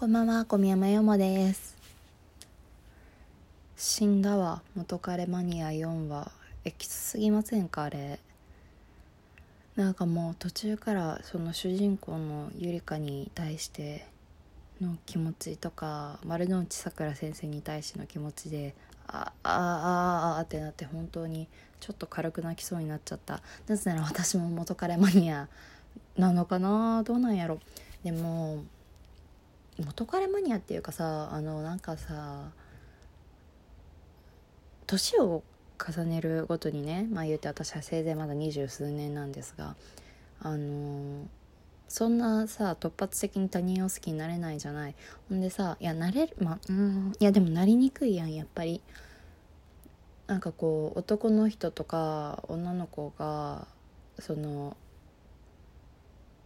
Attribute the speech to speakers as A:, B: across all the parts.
A: こんばんは、小宮山よもです。死んだわ、元彼マニア4話。え、きつすぎませんか、あれ。なんかもう途中からその主人公のゆりかに対しての気持ちとか丸の内さくら先生に対しての気持ちであああああってなって本当にちょっと軽く泣きそうになっちゃったなぜなら私も元彼マニアなのかなどうなんやろでも元彼マニアっていうかさあのなんかさ年を重ねるごとにねまあ言うて私は生前まだ二十数年なんですがあのそんなさ突発的に他人を好きになれないじゃない。ほんでさいやなれるまあうんいやでもなりにくいやんやっぱり。なんかこう男の人とか女の子がその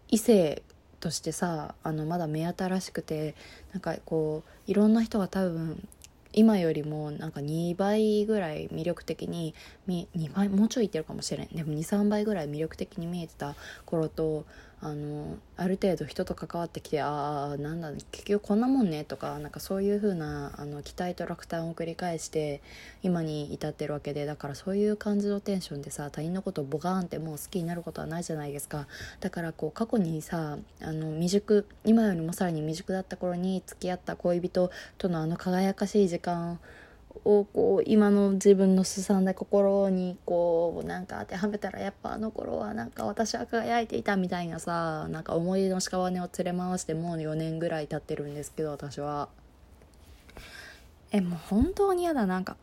A: 異性としてさあのまだ目新しくてなんかこういろんな人が多分今よりもなんか2倍ぐらい魅力的に2倍もうちょいいってるかもしれん。でも23倍ぐらい魅力的に見えてた頃とあのある程度人と関わってきてああなんだ結局こんなもんねとかなんかそういう風なあな期待と落胆を繰り返して今に至ってるわけでだからそういう感じのテンションでさ他人のことをボガーンってもう好きになることはないじゃないですか。だからこう過去にさあの未熟今よりもさらに未熟だった頃に付き合った恋人とのあの輝かしい時間ををこう今の自分のすさんだ心にこうなんか当てはめたらやっぱあの頃はなんか私は輝いていたみたいなさなんか思い出の屍を連れ回してもう4年ぐらい経ってるんですけど私は。えもう本当に嫌だなんか。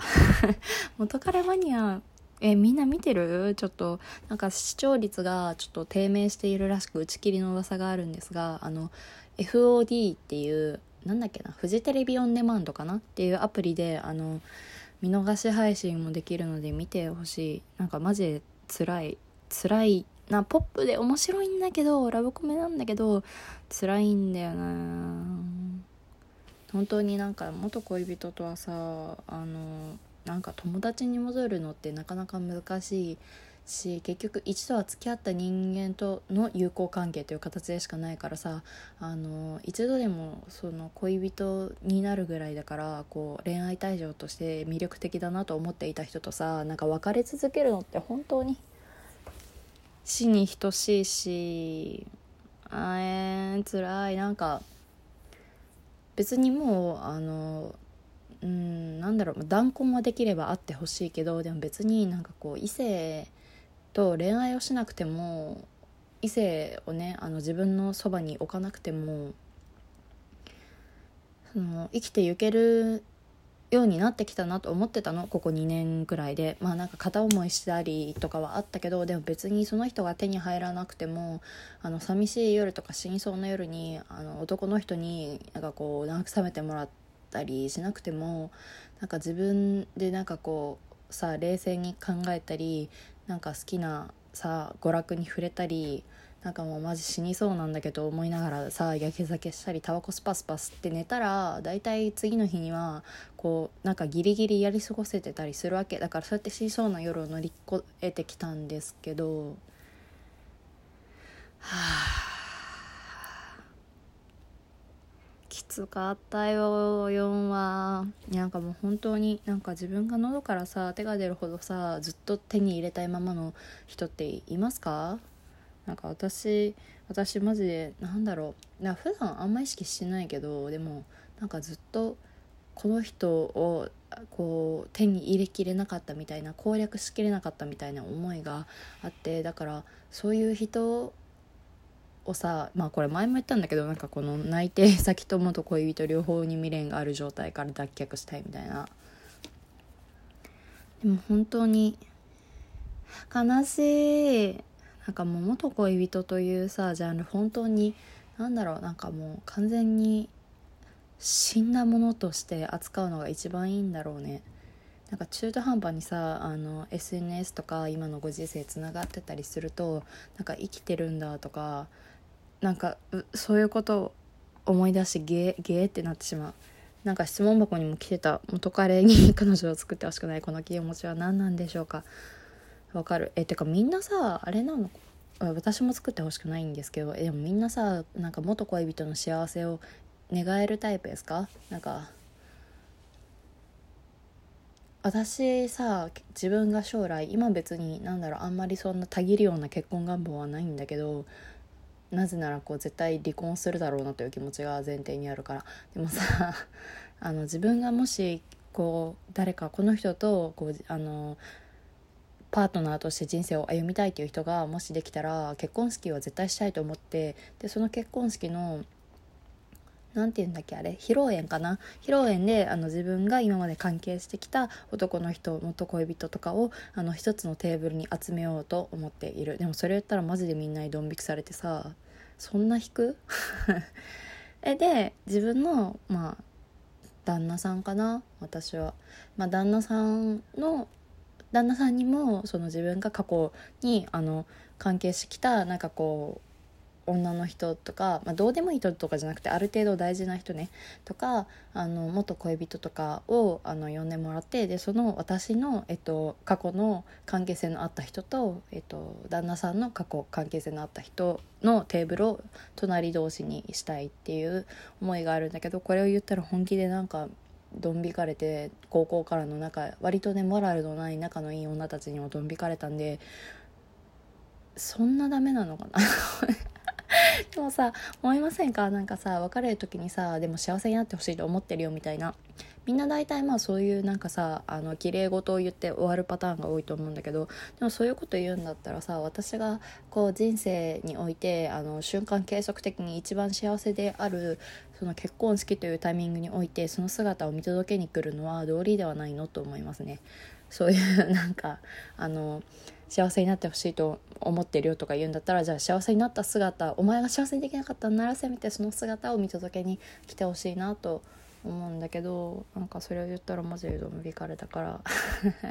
A: 元彼マニア。えみんな見てる？ちょっと。なんか視聴率がちょっと低迷しているらしく打ち切りの噂があるんですがあの FOD っていうなんだっけなフジテレビオンデマンドかなっていうアプリであの見逃し配信もできるので見てほしい。なんかマジで辛い辛いなポップで面白いんだけどラブコメなんだけど辛いんだよな。本当になんか元恋人とはさあのなんか友達に戻るのってなかなか難しいし結局一度は付き合った人間との友好関係という形でしかないからさあの一度でもその恋人になるぐらいだからこう恋愛対象として魅力的だなと思っていた人とさなんか別れ続けるのって本当に死に等しいしあえー、辛い。なんか別にもうあのうんなんだろう。断婚はできればあってほしいけどでも別になんかこう異性と恋愛をしなくても異性をねあの自分のそばに置かなくてもその生きていけるようになってきたなと思ってたの。ここ2年くらいで。まあなんか片思いしたりとかはあったけどでも別にその人が手に入らなくてもあの寂しい夜とか死にそうな夜にあの男の人になんかこう慰めてもらったりしなくてもなんか自分でなんかこうさ冷静に考えたりなんか好きなさ娯楽に触れたりなんかもうマジ死にそうなんだけど思いながらさ焼け酒したりタバコスパスパスって寝たら大体次の日にはこうなんかギリギリやり過ごせてたりするわけ。だからそうやって死にそうな夜を乗り越えてきたんですけど。はあ。きつかったよ4はなんかもう本当になんか自分が喉からさ手が出るほどさずっと手に入れたいままの人っていますか？なんか私私マジでなんだろう。な普段あんま意識してないけどでもなんかずっとこの人をこう手に入れきれなかったみたいな攻略しきれなかったみたいな思いがあってだからそういう人をさまあこれ前も言ったんだけどなんかこの内定先と元恋人両方に未練がある状態から脱却したいみたいな。でも本当に悲しい。なんかもう元恋人というさジャンル本当になんだろうなんかもう完全に死んだものとして扱うのが一番いいんだろうね。なんか中途半端にさあの SNS とか今のご時世つながってたりするとなんか生きてるんだとかなんかそういうことを思い出してゲーゲーってなってしまう。なんか質問箱にも来てた。元彼に彼女を作ってほしくない。この気持ちは何なんでしょうか。わかる。えてかみんなさあれなの？私も作ってほしくないんですけどえでもみんなさなんか元恋人の幸せを願えるタイプですか？なんか私さ自分が将来今別に何だろうあんまりそんなたぎるような結婚願望はないんだけどなぜならこう絶対離婚するだろうなという気持ちが前提にあるから。でもさ あの自分がもしこう誰かこの人とこうあのパートナーとして人生を歩みたいという人がもしできたら結婚式は絶対したいと思ってでその結婚式の何て言うんだっけあれ？披露宴かな？披露宴であの自分が今まで関係してきた男の人元恋人とかをあの一つのテーブルに集めようと思っている。でもそれ言ったらマジでみんなにドン引きされてさそんな引く？えで自分のまあ旦那さんかな？私は、まあ、旦那さんの旦那さんにもその自分が過去にあの関係してきたなんかこう女の人とか、まあ、どうでもいい人とかじゃなくてある程度大事な人ねとかあの元恋人とかをあの呼んでもらってでその私の、えっと、過去の関係性のあった人と、えっと、旦那さんの過去関係性のあった人のテーブルを隣同士にしたいっていう思いがあるんだけどこれを言ったら本気でなんかドン引かれて高校からの仲割とねモラルのない仲のいい女たちにもドン引かれたんでそんなダメなのかな？でもさ思いませんか？なんかさ別れる時にさでも幸せになってほしいと思ってるよみたいなみんな大体まあそういうなんかさあの綺麗事を言って終わるパターンが多いと思うんだけどでもそういうこと言うんだったらさ私がこう人生においてあの瞬間計測的に一番幸せであるその結婚式というタイミングにおいてその姿を見届けに来るのは道理ではないのと思いますね。そういうなんかあの幸せになってほしいと思ってるよとか言うんだったらじゃあ幸せになった姿お前が幸せにできなかったならせめてその姿を見届けに来てほしいなと思うんだけどなんかそれを言ったらマジでドン引かれたから。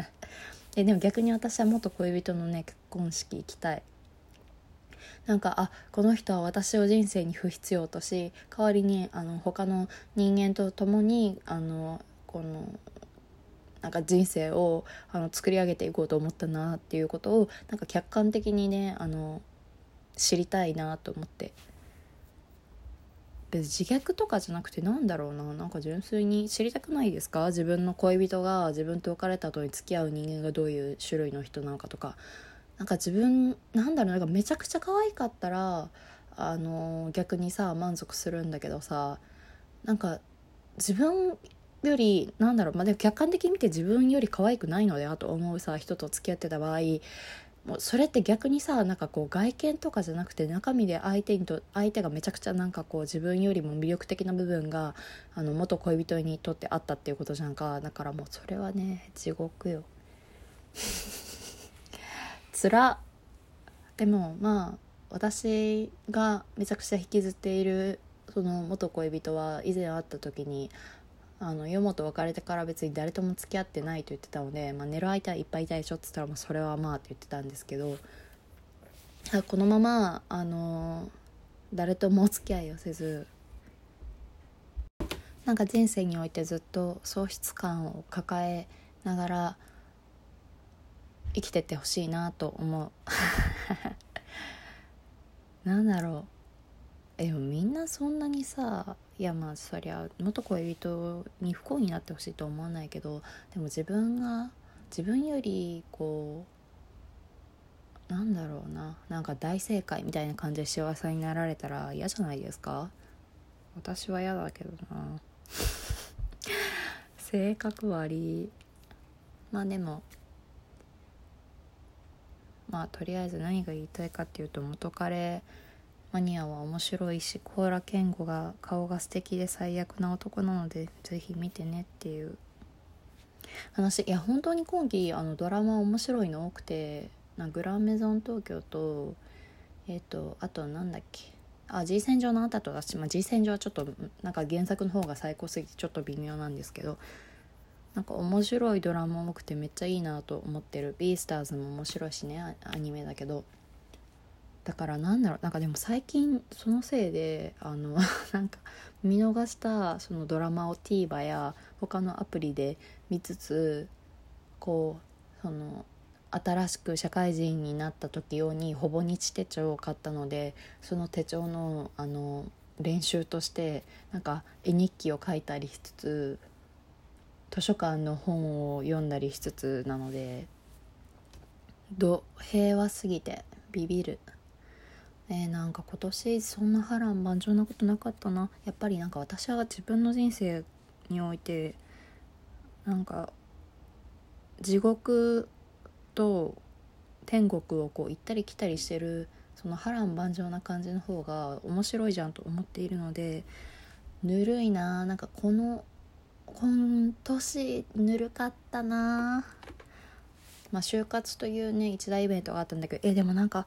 A: ででも逆に私は元恋人のね結婚式行きたい。なんかあこの人は私を人生に不必要とし代わりにあの他の人間と共にあのこのなんか人生をあの作り上げていこうと思ったなっていうことをなんか客観的にねあの知りたいなと思って。別自虐とかじゃなくてなんだろうな。なんか純粋に知りたくないですか？自分の恋人が自分と別れた後に付き合う人間がどういう種類の人なのかとか。なんか自分なんだろうなんかめちゃくちゃ可愛かったらあの逆にさ満足するんだけどさ。なんか自分よりなんだろうまあでも客観的に見て自分より可愛くないのではと思うさ人と付き合ってた場合もうそれって逆にさなんかこう外見とかじゃなくて中身で相手にと相手がめちゃくちゃなんかこう自分よりも魅力的な部分があの元恋人にとってあったっていうことじゃんか。だからもうそれはね地獄よ。つらでもまあ私がめちゃくちゃ引きずっているその元恋人は以前会った時にあのヨモと別れてから別に誰とも付き合ってないと言ってたので、まあ、寝る相手はいっぱいいたでしょって言ったら、まあ、それはまあって言ってたんですけどこのままあの誰ともお付き合いをせずなんか人生においてずっと喪失感を抱えながら生きててほしいなと思う。なんだろう。でもみんなそんなにさいやまあそりゃ元恋人に不幸になってほしいと思わないけどでも自分が自分よりこうなんだろうななんか大正解みたいな感じで幸せになられたら嫌じゃないですか？私は嫌だけどな。性格悪い。まあでもまあとりあえず何が言いたいかっていうと元彼マニアは面白いし甲羅健吾が顔が素敵で最悪な男なのでぜひ見てねっていう。話いや本当に今期あのドラマ面白いの多くてなグランメゾン東京とえっ、ー、とあとなんだっけ。あ G 戦場のあったとだし、まあ、G 戦場はちょっとなんか原作の方が最高すぎてちょっと微妙なんですけどなんか面白いドラマ多くてめっちゃいいなと思ってる「ビースターズ」も面白いしねアニメだけど。だからなんだろうなんかでも最近そのせいであの なんか見逃したそのドラマを TVer や他のアプリで見つつこうその新しく社会人になった時用にほぼ日手帳を買ったのでその手帳のあの練習としてなんか絵日記を書いたりしつつ図書館の本を読んだりしつつなのでど平和すぎてビビる。えー、なんか今年そんな波乱万丈なことなかったな。やっぱりなんか私は自分の人生においてなんか地獄と天国をこう行ったり来たりしてるその波乱万丈な感じの方が面白いじゃんと思っているのでぬるいな。なんかこの今年ぬるかったな。まあ就活というね一大イベントがあったんだけどえでもなんか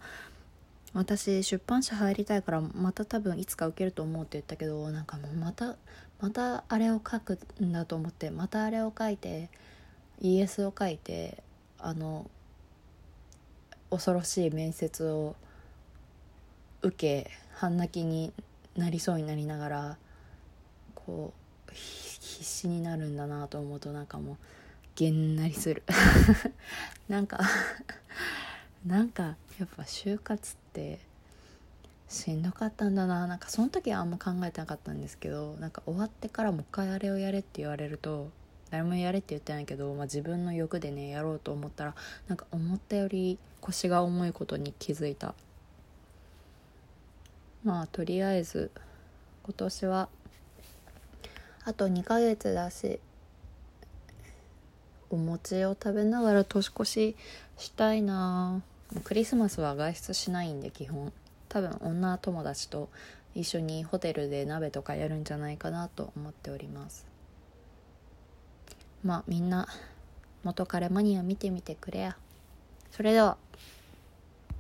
A: 私出版社入りたいからまた多分いつか受けると思うって言ったけどなんかもうまたまたあれを書くんだと思ってまたあれを書いて ES を書いてあの恐ろしい面接を受け半泣きになりそうになりながらこう必死になるんだなと思うとなんかもうげんなりする。なんかなんかやっぱ就活ってしんどかったんだな。なんかその時はあんま考えてなかったんですけどなんか終わってからもう一回あれをやれって言われると誰もやれって言ってないけど、まあ、自分の欲でねやろうと思ったらなんか思ったより腰が重いことに気づいた。まあとりあえず今年はあと2ヶ月だしお餅を食べながら年越ししたいな。あクリスマスは外出しないんで基本。多分女友達と一緒にホテルで鍋とかやるんじゃないかなと思っております。まあみんな元彼マニア見てみてくれや。それでは。